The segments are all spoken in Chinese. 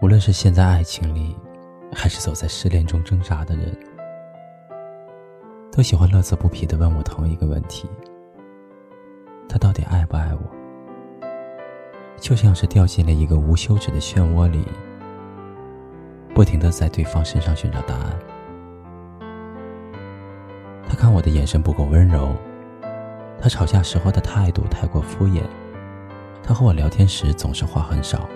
无论是陷在爱情里，还是走在失恋中挣扎的人，都喜欢乐此不疲的问我同一个问题：他到底爱不爱我？就像是掉进了一个无休止的漩涡里，不停的在对方身上寻找答案。他看我的眼神不够温柔，他吵架时候的态度太过敷衍，他和我聊天时总是话很少。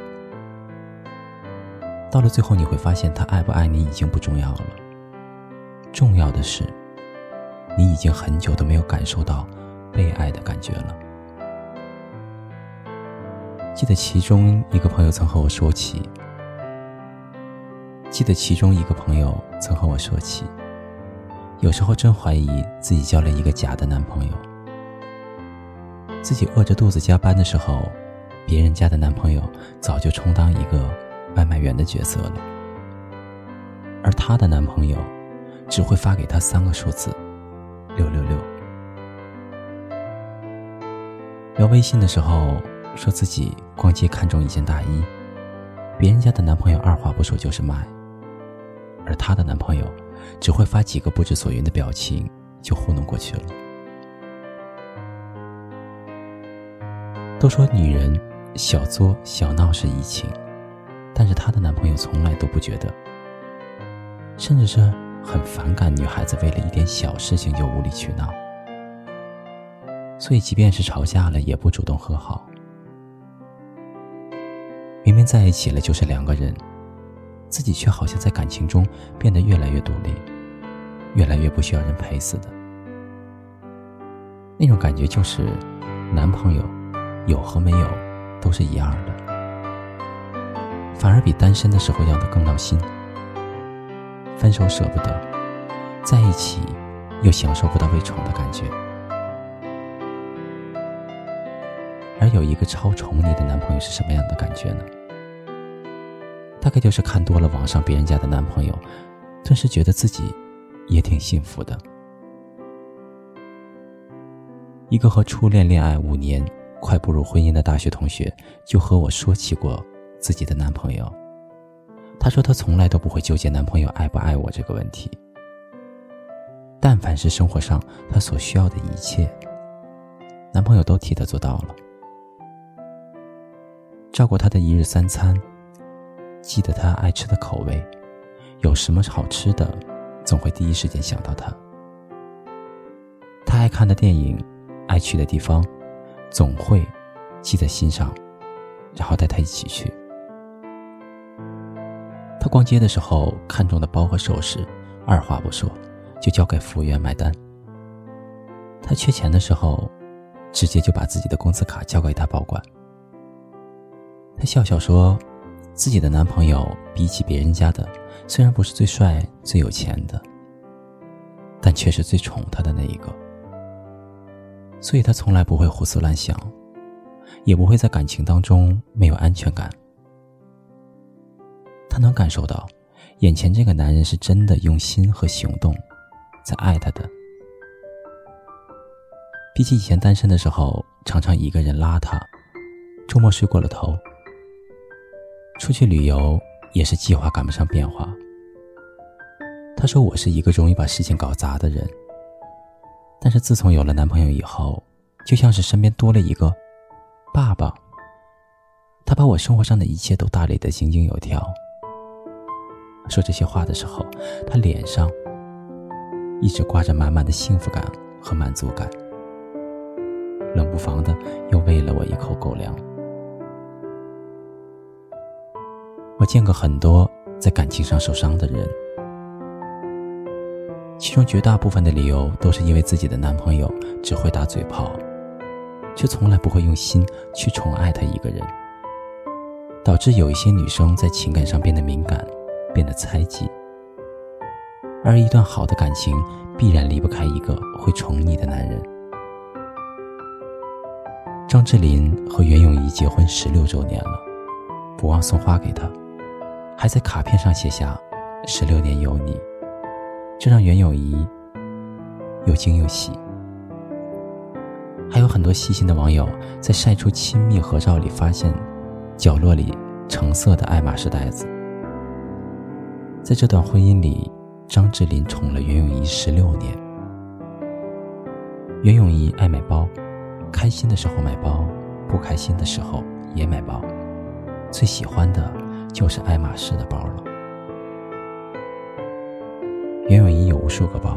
到了最后，你会发现他爱不爱你已经不重要了，重要的是，你已经很久都没有感受到被爱的感觉了。记得其中一个朋友曾和我说起，记得其中一个朋友曾和我说起，有时候真怀疑自己交了一个假的男朋友，自己饿着肚子加班的时候，别人家的男朋友早就充当一个。外卖员的角色了，而她的男朋友只会发给她三个数字：六六六。聊微信的时候，说自己逛街看中一件大衣，别人家的男朋友二话不说就是买，而她的男朋友只会发几个不知所云的表情就糊弄过去了。都说女人小作小闹是怡情。但是她的男朋友从来都不觉得，甚至是很反感女孩子为了一点小事情就无理取闹。所以，即便是吵架了，也不主动和好。明明在一起了就是两个人，自己却好像在感情中变得越来越独立，越来越不需要人陪似的。那种感觉就是，男朋友有和没有都是一样的。反而比单身的时候要的更闹心。分手舍不得，在一起又享受不到被宠的感觉。而有一个超宠你的男朋友是什么样的感觉呢？大概就是看多了网上别人家的男朋友，顿时觉得自己也挺幸福的。一个和初恋恋爱五年、快步入婚姻的大学同学，就和我说起过。自己的男朋友，她说她从来都不会纠结男朋友爱不爱我这个问题。但凡是生活上她所需要的一切，男朋友都替她做到了。照顾她的一日三餐，记得她爱吃的口味，有什么好吃的，总会第一时间想到她。她爱看的电影，爱去的地方，总会记在心上，然后带她一起去。逛街的时候看中的包和首饰，二话不说就交给服务员买单。他缺钱的时候，直接就把自己的工资卡交给他保管。他笑笑说，自己的男朋友比起别人家的，虽然不是最帅、最有钱的，但却是最宠他的那一个。所以他从来不会胡思乱想，也不会在感情当中没有安全感。他能感受到，眼前这个男人是真的用心和行动，在爱她的。比起以前单身的时候，常常一个人邋遢，周末睡过了头，出去旅游也是计划赶不上变化。他说我是一个容易把事情搞砸的人，但是自从有了男朋友以后，就像是身边多了一个爸爸，他把我生活上的一切都打理得井井有条。说这些话的时候，他脸上一直挂着满满的幸福感和满足感，冷不防的又喂了我一口狗粮。我见过很多在感情上受伤的人，其中绝大部分的理由都是因为自己的男朋友只会打嘴炮，却从来不会用心去宠爱他一个人，导致有一些女生在情感上变得敏感。变得猜忌，而一段好的感情必然离不开一个会宠你的男人。张智霖和袁咏仪结婚十六周年了，不忘送花给她，还在卡片上写下“十六年有你”，这让袁咏仪又惊又喜。还有很多细心的网友在晒出亲密合照里，发现角落里橙色的爱马仕袋子。在这段婚姻里，张智霖宠了袁咏仪十六年。袁咏仪爱买包，开心的时候买包，不开心的时候也买包，最喜欢的就是爱马仕的包了。袁咏仪有无数个包，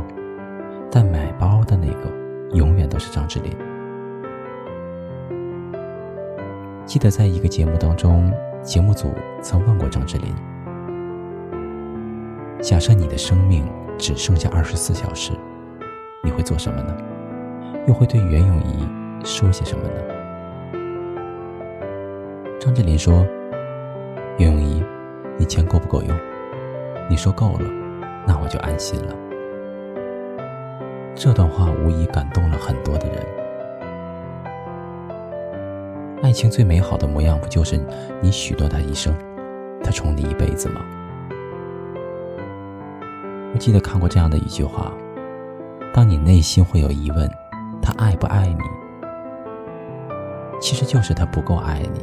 但买包的那个永远都是张智霖。记得在一个节目当中，节目组曾问过张智霖：“假设你的生命只剩下二十四小时，你会做什么呢？又会对袁咏仪说些什么呢？”张智霖说：“袁咏仪，你钱够不够用？你说够了，那我就安心了。”这段话无疑感动了很多的人。爱情最美好的模样，不就是你许诺他一生，他宠你一辈子吗？我记得看过这样的一句话：当你内心会有疑问，他爱不爱你，其实就是他不够爱你。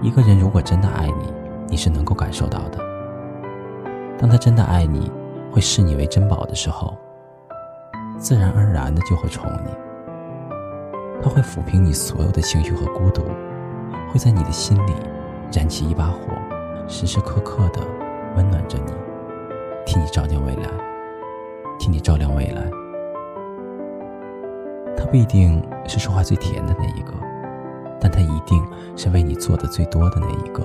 一个人如果真的爱你，你是能够感受到的。当他真的爱你，会视你为珍宝的时候，自然而然的就会宠你。他会抚平你所有的情绪和孤独，会在你的心里燃起一把火，时时刻刻的温暖着你，替你照亮未来，替你照亮未来。他不一定是说话最甜的那一个，但他一定是为你做的最多的那一个。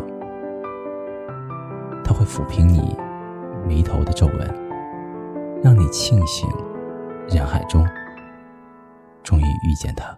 他会抚平你眉头的皱纹，让你庆幸人海中终于遇见他。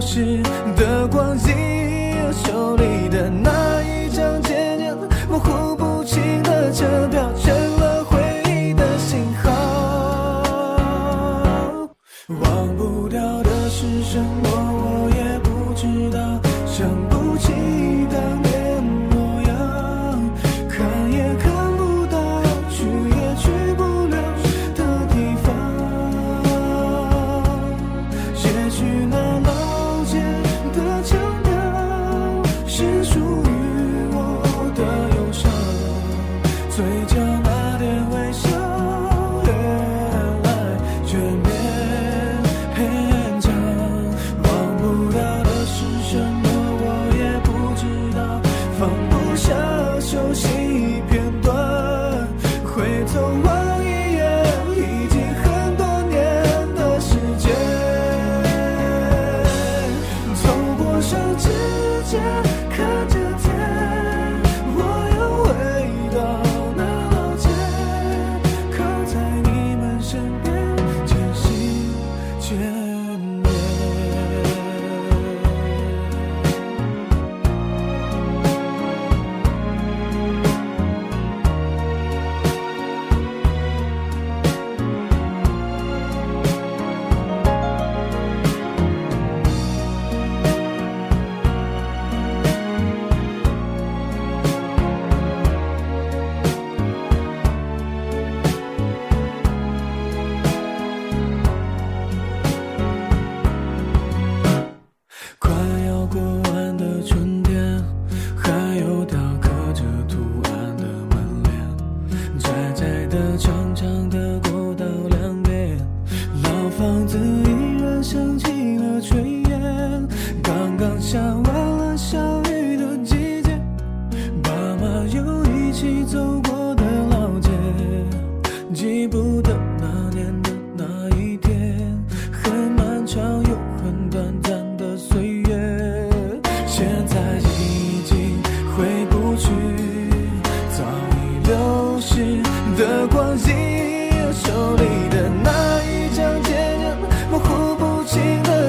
流逝的光景，手里的那巷子依然升起了炊烟，刚刚下完了小雨的季节，爸妈又一起走过的老街，记不得那年的哪一天，很漫长又很短暂的岁月，现在已经回不去，早已流逝的光阴，手里的那一张。情的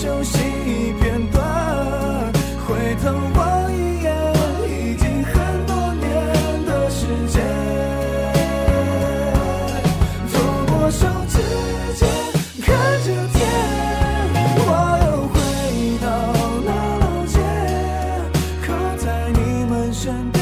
休息片段回头望一眼已经很多年的时间透过手指间看着天我又回到那老街靠在你们身边。